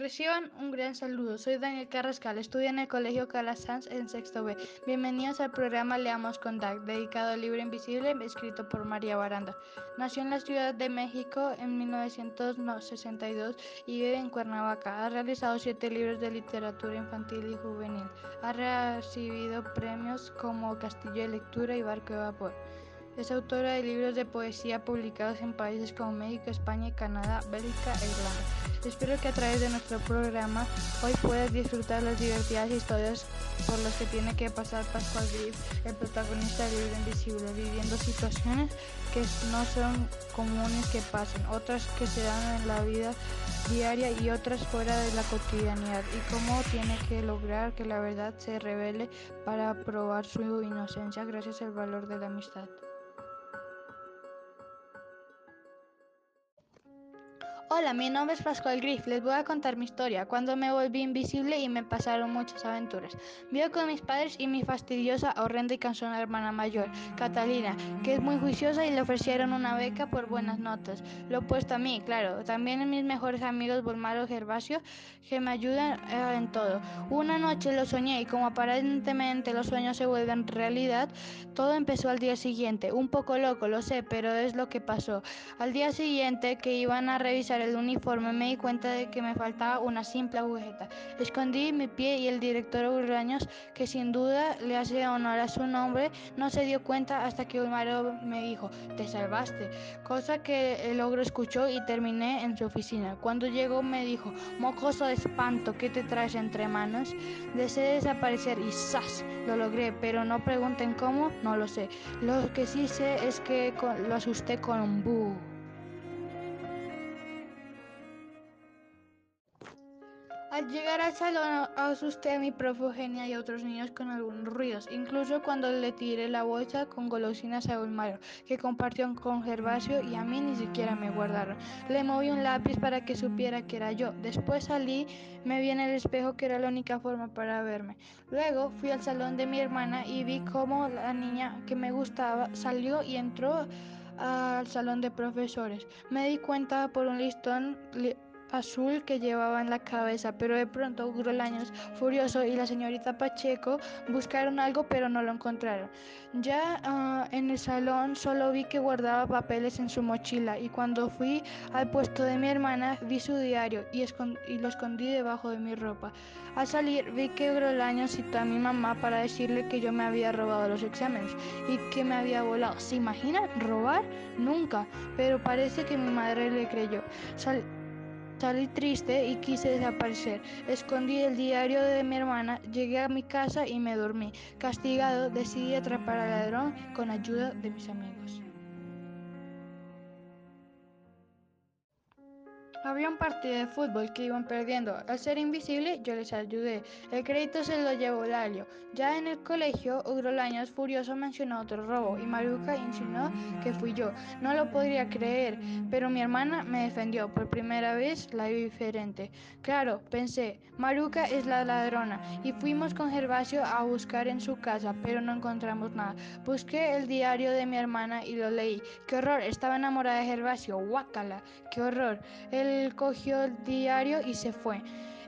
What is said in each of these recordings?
Reciban un gran saludo. Soy Daniel Carrascal, estudio en el Colegio Calasanz en sexto B. Bienvenidos al programa Leamos con DAC, dedicado al libro invisible, escrito por María Baranda. Nació en la Ciudad de México en 1962 y vive en Cuernavaca. Ha realizado siete libros de literatura infantil y juvenil. Ha recibido premios como Castillo de Lectura y Barco de Vapor. Es autora de libros de poesía publicados en países como México, España, Canadá, Bélgica e Irlanda. Espero que a través de nuestro programa hoy puedas disfrutar las divertidas historias por las que tiene que pasar Pascual Griff, el protagonista del libro Invisible, viviendo situaciones que no son comunes que pasen, otras que se dan en la vida diaria y otras fuera de la cotidianidad, y cómo tiene que lograr que la verdad se revele para probar su inocencia gracias al valor de la amistad. Hola, mi nombre es Pascual Griff. Les voy a contar mi historia. Cuando me volví invisible y me pasaron muchas aventuras. Vivo con mis padres y mi fastidiosa, horrenda y cansona hermana mayor, Catalina, que es muy juiciosa y le ofrecieron una beca por buenas notas. Lo opuesto a mí, claro. También mis mejores amigos Bulmaro Gervasio, que me ayudan eh, en todo. Una noche lo soñé y como aparentemente los sueños se vuelven realidad, todo empezó al día siguiente. Un poco loco, lo sé, pero es lo que pasó. Al día siguiente que iban a revisar el uniforme me di cuenta de que me faltaba una simple agujeta. Escondí mi pie y el director Urraños, que sin duda le hace honor a su nombre, no se dio cuenta hasta que Ulmaro me dijo, te salvaste, cosa que el ogro escuchó y terminé en su oficina. Cuando llegó me dijo, mocoso de espanto, ¿qué te traes entre manos? Deseé desaparecer y ¡zas! Lo logré, pero no pregunten cómo, no lo sé. Lo que sí sé es que lo asusté con un búho. Al llegar al salón asusté a mi profe Eugenia y a otros niños con algunos ruidos, incluso cuando le tiré la bolsa con golosinas a Ulmaro, que compartió con Gervasio y a mí ni siquiera me guardaron. Le moví un lápiz para que supiera que era yo. Después salí, me vi en el espejo que era la única forma para verme. Luego fui al salón de mi hermana y vi cómo la niña que me gustaba salió y entró al salón de profesores. Me di cuenta por un listón azul que llevaba en la cabeza, pero de pronto Grolaños, furioso, y la señorita Pacheco buscaron algo, pero no lo encontraron. Ya ah, en el salón solo vi que guardaba papeles en su mochila y cuando fui al puesto de mi hermana vi su diario y, y lo escondí debajo de mi ropa. Al salir vi que Grolaños citó a mi mamá para decirle que yo me había robado los exámenes y que me había volado. ¿Se imaginan? ¿Robar? Nunca, pero parece que mi madre le creyó. Salí triste y quise desaparecer. Escondí el diario de mi hermana, llegué a mi casa y me dormí. Castigado, decidí atrapar al ladrón con ayuda de mis amigos. Había un partido de fútbol que iban perdiendo. Al ser invisible, yo les ayudé. El crédito se lo llevó Lalio. Ya en el colegio, Ugrolaños furioso mencionó otro robo y Maruca insinuó que fui yo. No lo podría creer, pero mi hermana me defendió. Por primera vez la vi diferente. Claro, pensé, Maruca es la ladrona y fuimos con Gervasio a buscar en su casa, pero no encontramos nada. Busqué el diario de mi hermana y lo leí. ¡Qué horror! Estaba enamorada de Gervasio. ¡Guácala! ¡Qué horror! El cogió el diario y se fue.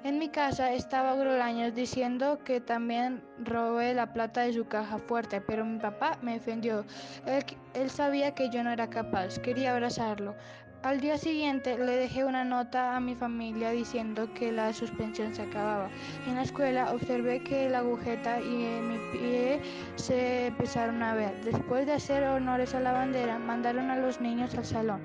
En mi casa estaba Grolaños diciendo que también robé la plata de su caja fuerte, pero mi papá me defendió. Él, él, sabía que yo no era capaz, quería abrazarlo. Al día siguiente le dejé una nota a mi familia diciendo que la suspensión se acababa. En la escuela observé que la agujeta y mi pie se empezaron a ver. Después de hacer honores a la bandera, mandaron a los niños al salón.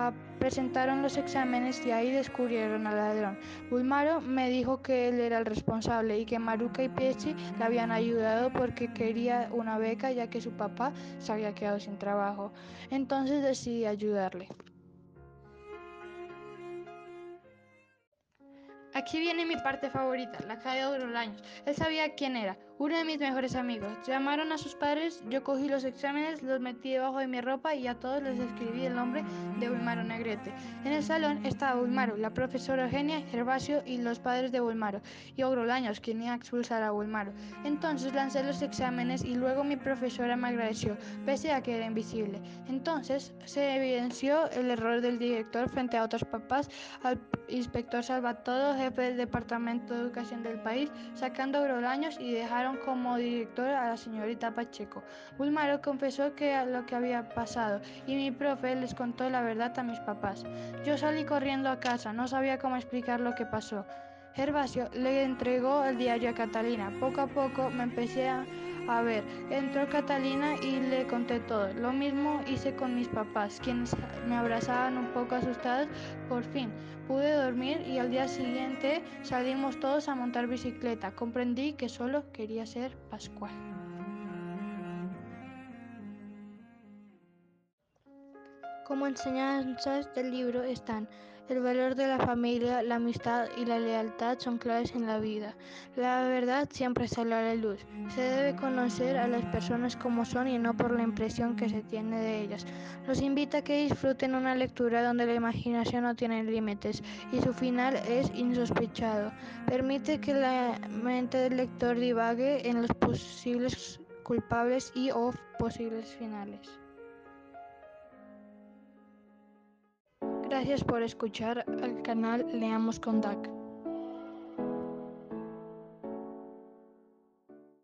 Ah, presentaron los exámenes y ahí descubrieron al ladrón. Bulmaro me dijo que él era el responsable y que Maruca y Pieci le habían ayudado porque quería una beca ya que su papá se había quedado sin trabajo. Entonces decidí ayudarle. Aquí viene mi parte favorita, la caída de los años. Él sabía quién era, uno de mis mejores amigos. Llamaron a sus padres, yo cogí los exámenes, los metí debajo de mi ropa y a todos les escribí el nombre de Bulmaro Negrete. En el salón estaba Bulmaro, la profesora Eugenia, Gervasio y los padres de Bulmaro, y Ogrolaños, quien iba a expulsar a Bulmaro. Entonces lancé los exámenes y luego mi profesora me agradeció, pese a que era invisible. Entonces se evidenció el error del director frente a otros papás, al inspector Salvatodo, jefe del Departamento de Educación del país, sacando Ogrolaños y dejaron como director a la señorita Pacheco. Bulmaro confesó que lo que había pasado y mi profe les contó la verdad a mis papás. Yo salí corriendo a casa, no sabía cómo explicar lo que pasó. Gervasio le entregó el diario a Catalina. Poco a poco me empecé a, a, ver. Entró Catalina y le conté todo. Lo mismo hice con mis papás, quienes me abrazaban un poco asustados. Por fin pude dormir y al día siguiente salimos todos a montar bicicleta. Comprendí que solo quería ser Pascual. Como enseñanzas del libro están el valor de la familia, la amistad y la lealtad son claves en la vida. La verdad siempre sale a la luz. Se debe conocer a las personas como son y no por la impresión que se tiene de ellas. Los invito a que disfruten una lectura donde la imaginación no tiene límites y su final es insospechado. Permite que la mente del lector divague en los posibles culpables y o posibles finales. Gracias por escuchar al canal Leamos con DAC.